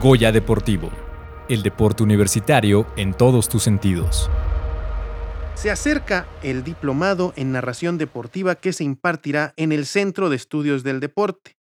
Goya Deportivo, el deporte universitario en todos tus sentidos. Se acerca el diplomado en narración deportiva que se impartirá en el Centro de Estudios del Deporte.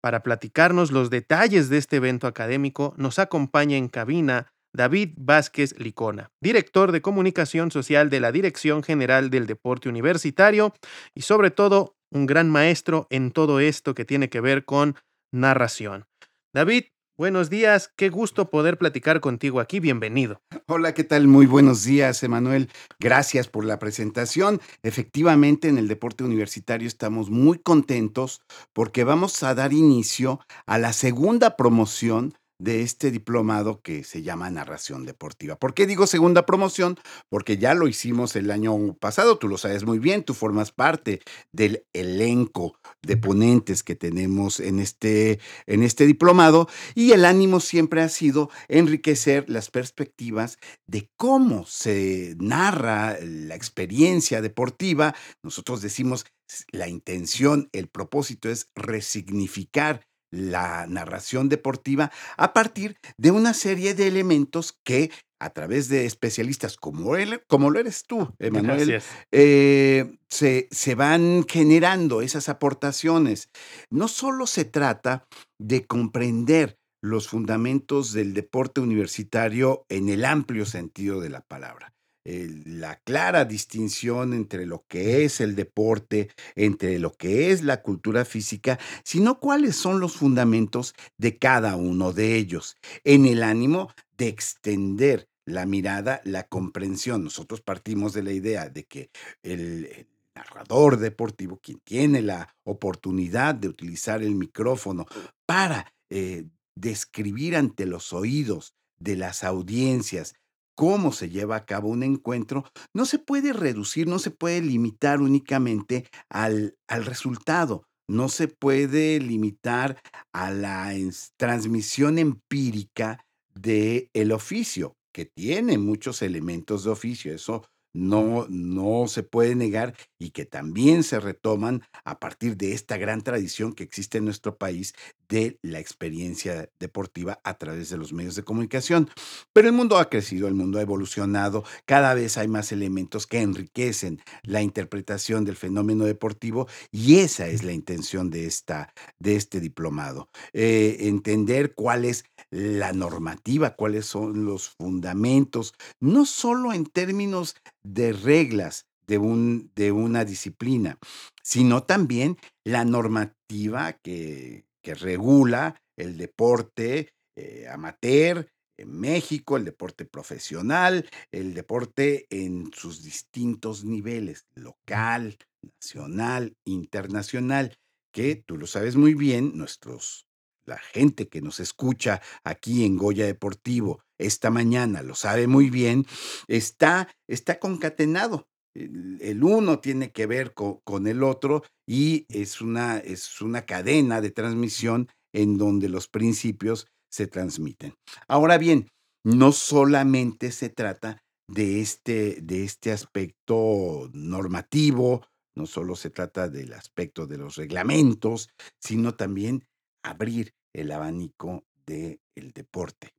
Para platicarnos los detalles de este evento académico, nos acompaña en cabina David Vázquez Licona, director de comunicación social de la Dirección General del Deporte Universitario y sobre todo un gran maestro en todo esto que tiene que ver con narración. David, Buenos días, qué gusto poder platicar contigo aquí, bienvenido. Hola, ¿qué tal? Muy buenos días, Emanuel. Gracias por la presentación. Efectivamente, en el deporte universitario estamos muy contentos porque vamos a dar inicio a la segunda promoción de este diplomado que se llama narración deportiva. ¿Por qué digo segunda promoción? Porque ya lo hicimos el año pasado, tú lo sabes muy bien, tú formas parte del elenco de ponentes que tenemos en este, en este diplomado y el ánimo siempre ha sido enriquecer las perspectivas de cómo se narra la experiencia deportiva. Nosotros decimos la intención, el propósito es resignificar la narración deportiva a partir de una serie de elementos que a través de especialistas como, él, como lo eres tú, Emanuel, eh, se, se van generando esas aportaciones. No solo se trata de comprender los fundamentos del deporte universitario en el amplio sentido de la palabra, la clara distinción entre lo que es el deporte, entre lo que es la cultura física, sino cuáles son los fundamentos de cada uno de ellos, en el ánimo de extender la mirada, la comprensión. Nosotros partimos de la idea de que el, narrador deportivo, quien tiene la oportunidad de utilizar el micrófono para eh, describir ante los oídos de las audiencias cómo se lleva a cabo un encuentro, no se puede reducir, no se puede limitar únicamente al, al resultado, no se puede limitar a la transmisión empírica del el oficio, que tiene muchos elementos de oficio, eso no, no se puede negar y que también se retoman a partir de esta gran tradición que existe en nuestro país de la experiencia deportiva a través de los medios de comunicación. Pero el mundo ha crecido, el mundo ha evolucionado, cada vez hay más elementos que enriquecen la interpretación del fenómeno deportivo y esa es la intención de, esta, de este diplomado. Eh, entender cuál es la normativa, cuáles son los fundamentos, no solo en términos de reglas de, un, de una disciplina, sino también la normativa que, que regula el deporte eh, amateur en México, el deporte profesional, el deporte en sus distintos niveles, local, nacional, internacional, que tú lo sabes muy bien, nuestros la gente que nos escucha aquí en Goya Deportivo esta mañana lo sabe muy bien, está, está concatenado. El, uno tiene que ver con, el otro y es una, es una cadena de transmisión en donde los principios se transmiten. Ahora bien, no solamente se trata de este, de este aspecto normativo, no solo se trata del aspecto de los reglamentos, sino también abrir el abanico del deporte.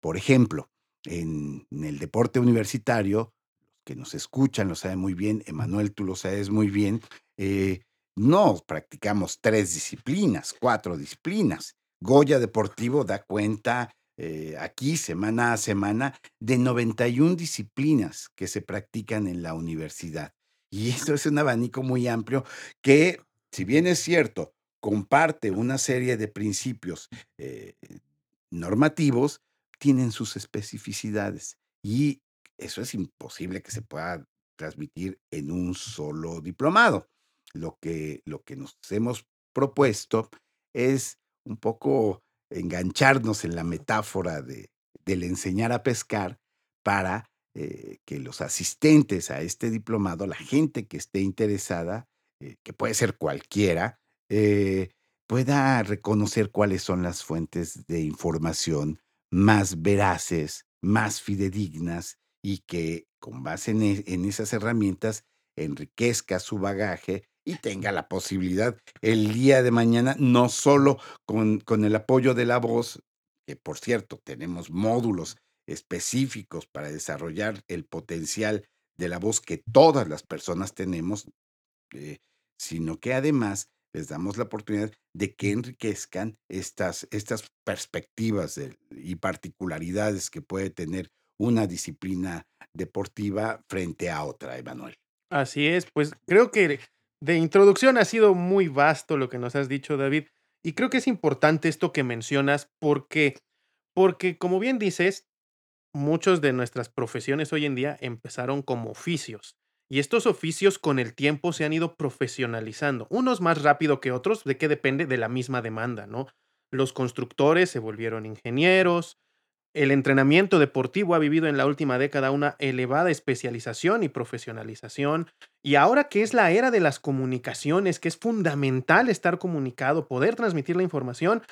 Por ejemplo, en, el deporte universitario, los que nos escuchan lo saben muy bien, Emanuel, tú lo sabes muy bien, eh, no practicamos tres disciplinas, cuatro disciplinas. Goya Deportivo da cuenta eh, aquí semana a semana de 91 disciplinas que se practican en la universidad. Y esto es un abanico muy amplio que, si bien es cierto, comparte una serie de principios eh, normativos, tienen sus especificidades y eso es imposible que se pueda transmitir en un solo diplomado. Lo que, lo que nos hemos propuesto es un poco engancharnos en la metáfora de, del enseñar a pescar para eh, que los asistentes a este diplomado, la gente que esté interesada, eh, que puede ser cualquiera, eh, pueda reconocer cuáles son las fuentes de información más veraces, más fidedignas y que con base en, e, esas herramientas enriquezca su bagaje y tenga la posibilidad el día de mañana, no solo con, con, el apoyo de la voz, que por cierto tenemos módulos específicos para desarrollar el potencial de la voz que todas las personas tenemos, eh, sino que además les damos la oportunidad de que enriquezcan estas, estas perspectivas y particularidades que puede tener una disciplina deportiva frente a otra, Emanuel. Así es, pues creo que de introducción ha sido muy vasto lo que nos has dicho, David, y creo que es importante esto que mencionas porque, porque como bien dices, muchos de nuestras profesiones hoy en día empezaron como oficios. Y estos oficios con el tiempo se han ido profesionalizando, unos más rápido que otros, de qué depende de la misma demanda, ¿no? Los constructores se volvieron ingenieros, el entrenamiento deportivo ha vivido en la última década una elevada especialización y profesionalización, y ahora que es la era de las comunicaciones, que es fundamental estar comunicado, poder transmitir la información,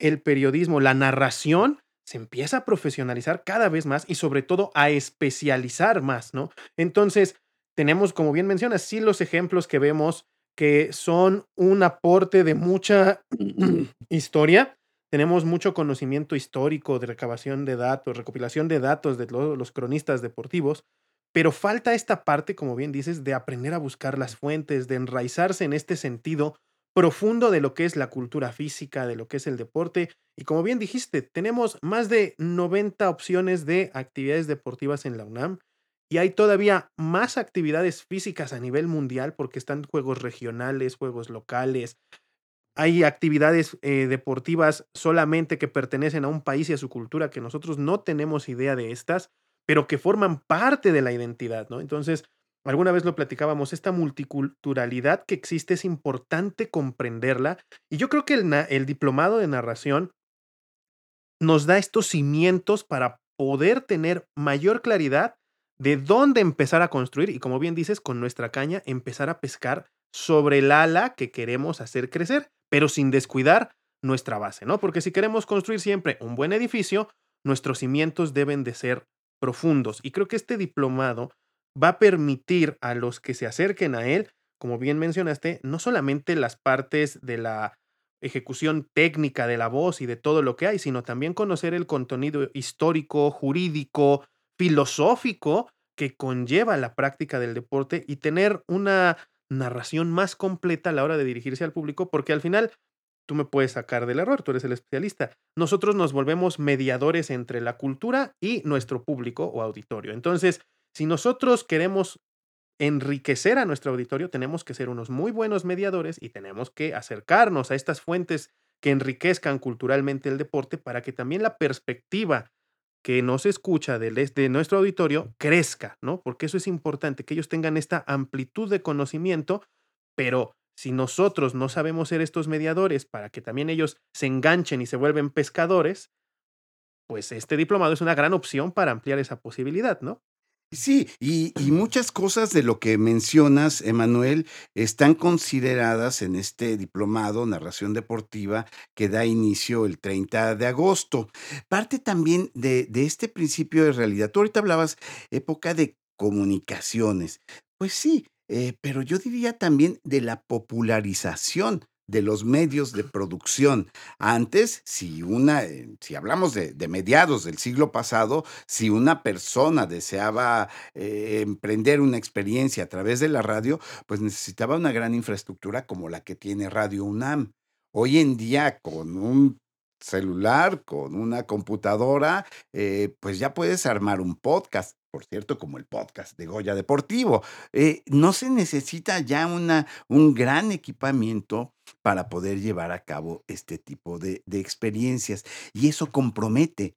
el periodismo, la narración, se empieza a profesionalizar cada vez más y sobre todo a especializar más, ¿no? Entonces, tenemos, como bien mencionas, sí los ejemplos que vemos que son un aporte de mucha historia. Tenemos mucho conocimiento histórico de recabación de datos, recopilación de datos de los cronistas deportivos, pero falta esta parte, como bien dices, de aprender a buscar las fuentes, de enraizarse en este sentido profundo de lo que es la cultura física, de lo que es el deporte. Y como bien dijiste, tenemos más de 90 opciones de actividades deportivas en la UNAM y hay todavía más actividades físicas a nivel mundial porque están juegos regionales, juegos locales. Hay actividades eh, deportivas solamente que pertenecen a un país y a su cultura que nosotros no tenemos idea de estas, pero que forman parte de la identidad, ¿no? Entonces, alguna vez lo platicábamos, esta multiculturalidad que existe es importante comprenderla. Y yo creo que el, el diplomado de narración nos da estos cimientos para poder tener mayor claridad de dónde empezar a construir y como bien dices, con nuestra caña empezar a pescar sobre el ala que queremos hacer crecer, pero sin descuidar nuestra base, ¿no? Porque si queremos construir siempre un buen edificio, nuestros cimientos deben de ser profundos. Y creo que este diplomado va a permitir a los que se acerquen a él, como bien mencionaste, no solamente las partes de la ejecución técnica de la voz y de todo lo que hay, sino también conocer el contenido histórico, jurídico, filosófico que conlleva la práctica del deporte y tener una narración más completa a la hora de dirigirse al público, porque al final tú me puedes sacar del error, tú eres el especialista. Nosotros nos volvemos mediadores entre la cultura y nuestro público o auditorio. Entonces, si nosotros queremos enriquecer a nuestro auditorio, tenemos que ser unos muy buenos mediadores y tenemos que acercarnos a estas fuentes que enriquezcan culturalmente el deporte para que también la perspectiva que nos escucha de, de nuestro auditorio crezca, ¿no? Porque eso es importante, que ellos tengan esta amplitud de conocimiento, pero si nosotros no sabemos ser estos mediadores para que también ellos se enganchen y se vuelven pescadores, pues este diplomado es una gran opción para ampliar esa posibilidad, ¿no? Sí, y, muchas cosas de lo que mencionas, Emanuel, están consideradas en este diplomado Narración Deportiva que da inicio el 30 de agosto. Parte también de, este principio de realidad. Tú ahorita hablabas época de comunicaciones. Pues sí, eh, pero yo diría también de la popularización de los medios de producción. Antes, si una, eh, si hablamos de, mediados del siglo pasado, si una persona deseaba eh, emprender una experiencia a través de la radio, pues necesitaba una gran infraestructura como la que tiene Radio UNAM. Hoy en día, con un celular, con una computadora, eh, pues ya puedes armar un podcast por cierto, como el podcast de Goya Deportivo. Eh, no se necesita ya una, un gran equipamiento para poder llevar a cabo este tipo de, de experiencias. Y eso compromete.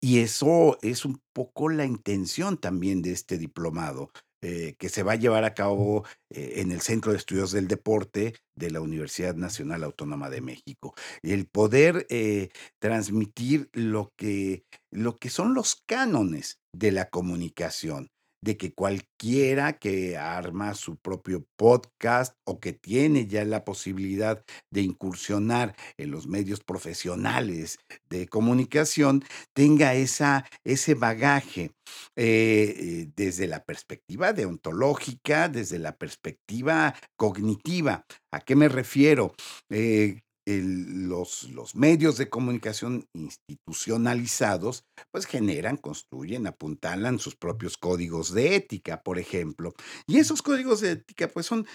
Y eso es un poco la intención también de este diplomado. Eh, que se va a llevar a cabo eh, en el Centro de Estudios del Deporte de la Universidad Nacional Autónoma de México. El poder eh, transmitir lo que, lo que son los cánones de la comunicación de que cualquiera que arma su propio podcast o que tiene ya la posibilidad de incursionar en los medios profesionales de comunicación tenga esa, ese bagaje eh, desde la perspectiva deontológica, desde la perspectiva cognitiva. ¿A qué me refiero? Eh, los, los medios de comunicación institucionalizados, pues generan, construyen, apuntalan sus propios códigos de ética, por ejemplo. Y esos códigos de ética, pues son,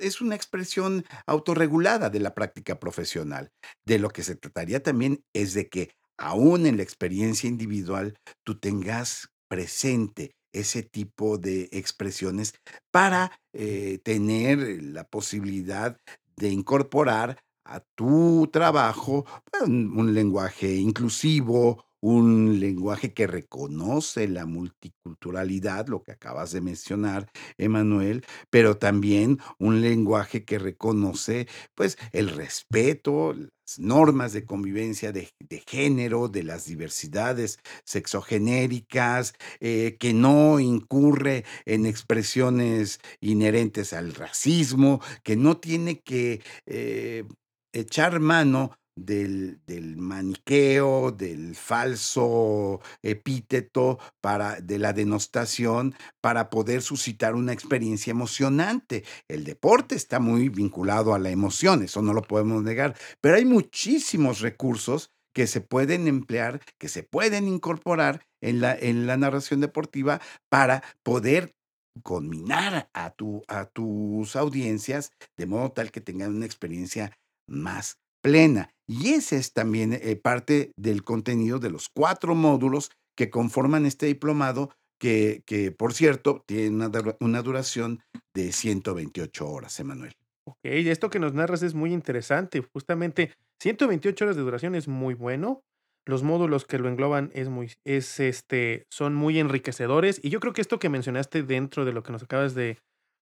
es una expresión autorregulada de la práctica profesional. De lo que se trataría también es de que aún en la experiencia individual, tú tengas presente ese tipo de expresiones para eh, tener la posibilidad de incorporar a tu trabajo pues, un, lenguaje inclusivo, un lenguaje que reconoce la multiculturalidad, lo que acabas de mencionar, Emanuel, pero también un lenguaje que reconoce pues el respeto, las normas de convivencia de, género, de las diversidades sexogenéricas, eh, que no incurre en expresiones inherentes al racismo, que no tiene que eh, echar mano del, del, maniqueo, del falso epíteto, para, de la denostación, para poder suscitar una experiencia emocionante. El deporte está muy vinculado a la emoción, eso no lo podemos negar, pero hay muchísimos recursos que se pueden emplear, que se pueden incorporar en la, en la narración deportiva para poder conminar a, tu, a tus audiencias de modo tal que tengan una experiencia más plena. Y ese es también eh, parte del contenido de los cuatro módulos que conforman este diplomado, que, que por cierto, tiene una, duración de 128 horas, Emanuel. Ok, esto que nos narras es muy interesante. Justamente 128 horas de duración es muy bueno. Los módulos que lo engloban es muy, es este, son muy enriquecedores. Y yo creo que esto que mencionaste dentro de lo que nos acabas de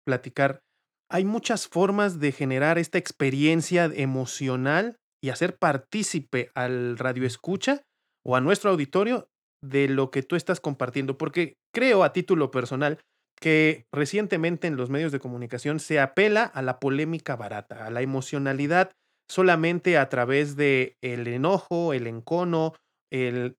platicar hay muchas formas de generar esta experiencia emocional y hacer partícipe al radio escucha o a nuestro auditorio de lo que tú estás compartiendo, porque creo a título personal que recientemente en los medios de comunicación se apela a la polémica barata, a la emocionalidad solamente a través de el enojo, el encono, el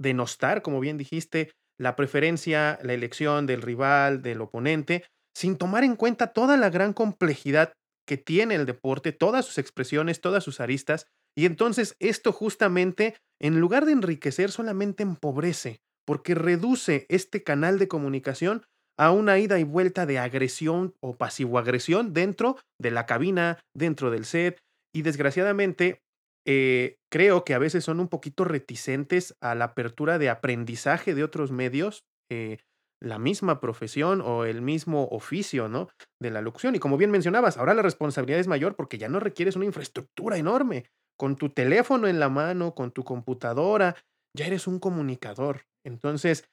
denostar, como bien dijiste, la preferencia, la elección del rival, del oponente, sin tomar en cuenta toda la gran complejidad que tiene el deporte, todas sus expresiones, todas sus aristas, y entonces esto justamente, en lugar de enriquecer, solamente empobrece, porque reduce este canal de comunicación a una ida y vuelta de agresión o pasivo-agresión dentro de la cabina, dentro del set, y desgraciadamente eh, creo que a veces son un poquito reticentes a la apertura de aprendizaje de otros medios. Eh, la misma profesión o el mismo oficio, ¿no? De la locución. Y como bien mencionabas, ahora la responsabilidad es mayor porque ya no requieres una infraestructura enorme. Con tu teléfono en la mano, con tu computadora, ya eres un comunicador. Entonces,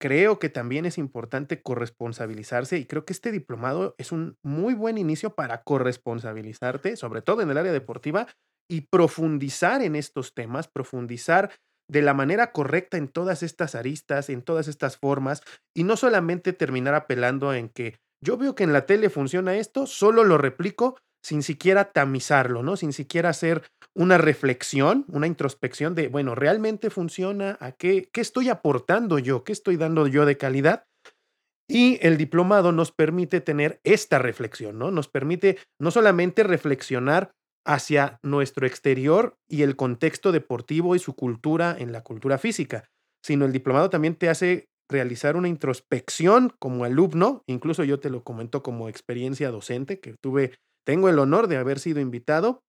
creo que también es importante corresponsabilizarse y creo que este diplomado es un muy buen inicio para corresponsabilizarte, sobre todo en el área deportiva, y profundizar en estos temas, profundizar de la manera correcta en todas estas aristas, en todas estas formas, y no solamente terminar apelando en que yo veo que en la tele funciona esto, solo lo replico sin siquiera tamizarlo, ¿no? Sin siquiera hacer una reflexión, una introspección de, bueno, ¿realmente funciona? ¿A qué, qué estoy aportando yo? ¿Qué estoy dando yo de calidad? Y el diplomado nos permite tener esta reflexión, ¿no? Nos permite no solamente reflexionar hacia nuestro exterior y el contexto deportivo y su cultura en la cultura física, sino el diplomado también te hace realizar una introspección como alumno, incluso yo te lo comento como experiencia docente, que tuve, tengo el honor de haber sido invitado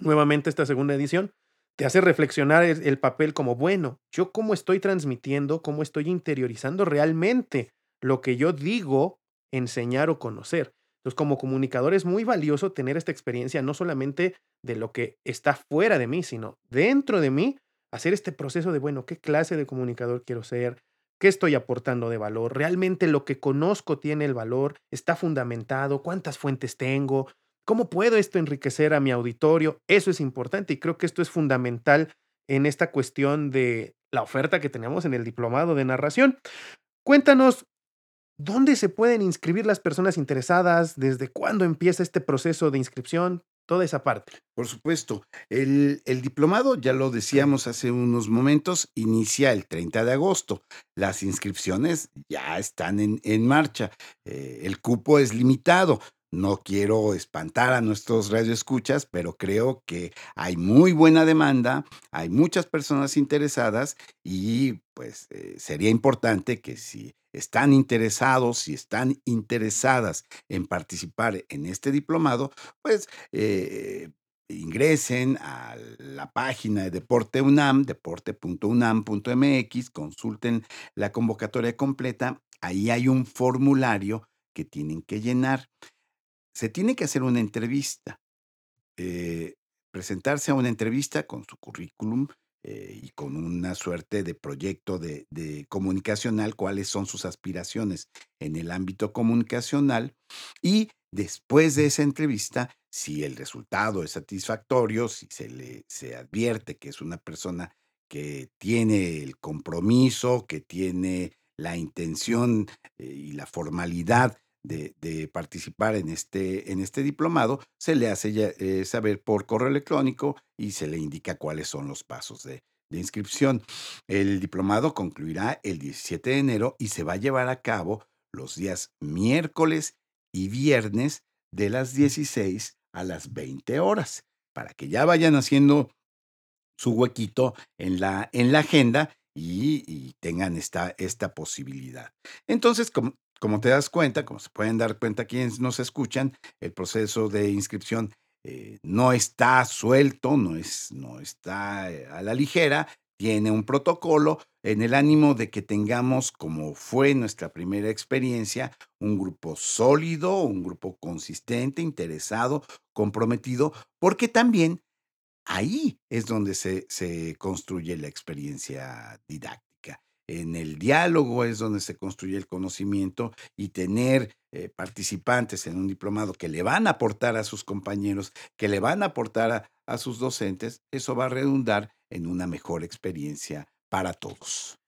nuevamente esta segunda edición, te hace reflexionar el, papel como, bueno, yo cómo estoy transmitiendo, cómo estoy interiorizando realmente lo que yo digo enseñar o conocer. Entonces, como comunicador es muy valioso tener esta experiencia, no solamente de lo que está fuera de mí, sino dentro de mí, hacer este proceso de, bueno, ¿qué clase de comunicador quiero ser? ¿Qué estoy aportando de valor? ¿Realmente lo que conozco tiene el valor? ¿Está fundamentado? ¿Cuántas fuentes tengo? ¿Cómo puedo esto enriquecer a mi auditorio? Eso es importante y creo que esto es fundamental en esta cuestión de la oferta que tenemos en el diplomado de narración. Cuéntanos ¿Dónde se pueden inscribir las personas interesadas? ¿Desde cuándo empieza este proceso de inscripción? Toda esa parte. Por supuesto. El, diplomado, ya lo decíamos hace unos momentos, inicia el 30 de agosto. Las inscripciones ya están en, marcha. Eh, el cupo es limitado. No quiero espantar a nuestros radioescuchas, pero creo que hay muy buena demanda, hay muchas personas interesadas y pues eh, sería importante que si están interesados, si están interesadas en participar en este diplomado, pues eh, ingresen a la página de Deporte UNAM, deporte.unam.mx, consulten la convocatoria completa. Ahí hay un formulario que tienen que llenar se tiene que hacer una entrevista, eh, presentarse a una entrevista con su currículum eh, y con una suerte de proyecto de, comunicacional, cuáles son sus aspiraciones en el ámbito comunicacional y después de esa entrevista, si el resultado es satisfactorio, si se le se advierte que es una persona que tiene el compromiso, que tiene la intención eh, y la formalidad de, participar en este, en este diplomado, se le hace eh, saber por correo electrónico y se le indica cuáles son los pasos de, de inscripción. El diplomado concluirá el 17 de enero y se va a llevar a cabo los días miércoles y viernes de las 16 a las 20 horas, para que ya vayan haciendo su huequito en la, en la agenda y, tengan esta, esta posibilidad. Entonces, como, como te das cuenta, como se pueden dar cuenta quienes nos escuchan, el proceso de inscripción eh, no está suelto, no, es, no está eh, a la ligera, tiene un protocolo en el ánimo de que tengamos, como fue nuestra primera experiencia, un grupo sólido, un grupo consistente, interesado, comprometido, porque también ahí es donde se, se construye la experiencia didáctica en el diálogo es donde se construye el conocimiento y tener eh, participantes en un diplomado que le van a aportar a sus compañeros, que le van a aportar a, a sus docentes, eso va a redundar en una mejor experiencia para todos.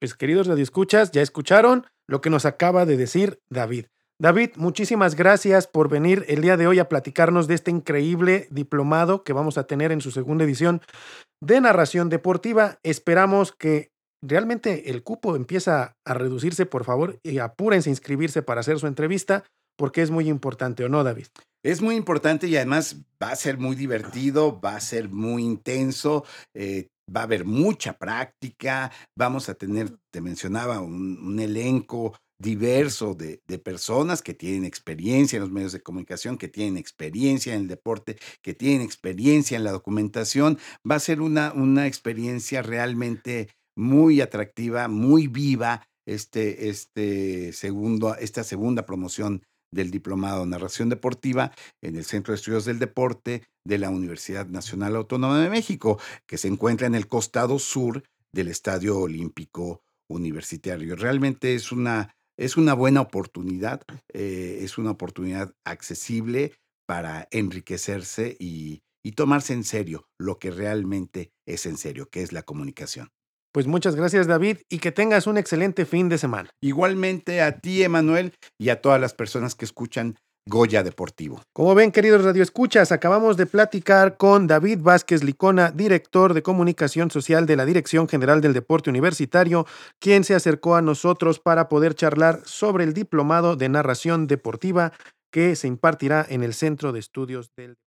Pues queridos radioescuchas, ya escucharon lo que nos acaba de decir David. David, muchísimas gracias por venir el día de hoy a platicarnos de este increíble diplomado que vamos a tener en su segunda edición de narración deportiva. Esperamos que realmente el cupo empieza a reducirse, por favor, y apúrense a inscribirse para hacer su entrevista, porque es muy importante, ¿o no, David? Es muy importante y además va a ser muy divertido, va a ser muy intenso, eh, va a haber mucha práctica, vamos a tener, te mencionaba, un, elenco diverso de, personas que tienen experiencia en los medios de comunicación, que tienen experiencia en el deporte, que tienen experiencia en la documentación. Va a ser una, una experiencia realmente muy atractiva, muy viva este, este segundo, esta segunda promoción del Diplomado Narración Deportiva en el Centro de Estudios del Deporte de la Universidad Nacional Autónoma de México, que se encuentra en el costado sur del Estadio Olímpico Universitario. Realmente es una, es una buena oportunidad, eh, es una oportunidad accesible para enriquecerse y, y tomarse en serio lo que realmente es en serio, que es la comunicación. Pues muchas gracias David y que tengas un excelente fin de semana. Igualmente a ti, Emanuel, y a todas las personas que escuchan Goya Deportivo. Como ven, queridos radioescuchas, acabamos de platicar con David Vázquez Licona, director de comunicación social de la Dirección General del Deporte Universitario, quien se acercó a nosotros para poder charlar sobre el diplomado de narración deportiva que se impartirá en el Centro de Estudios del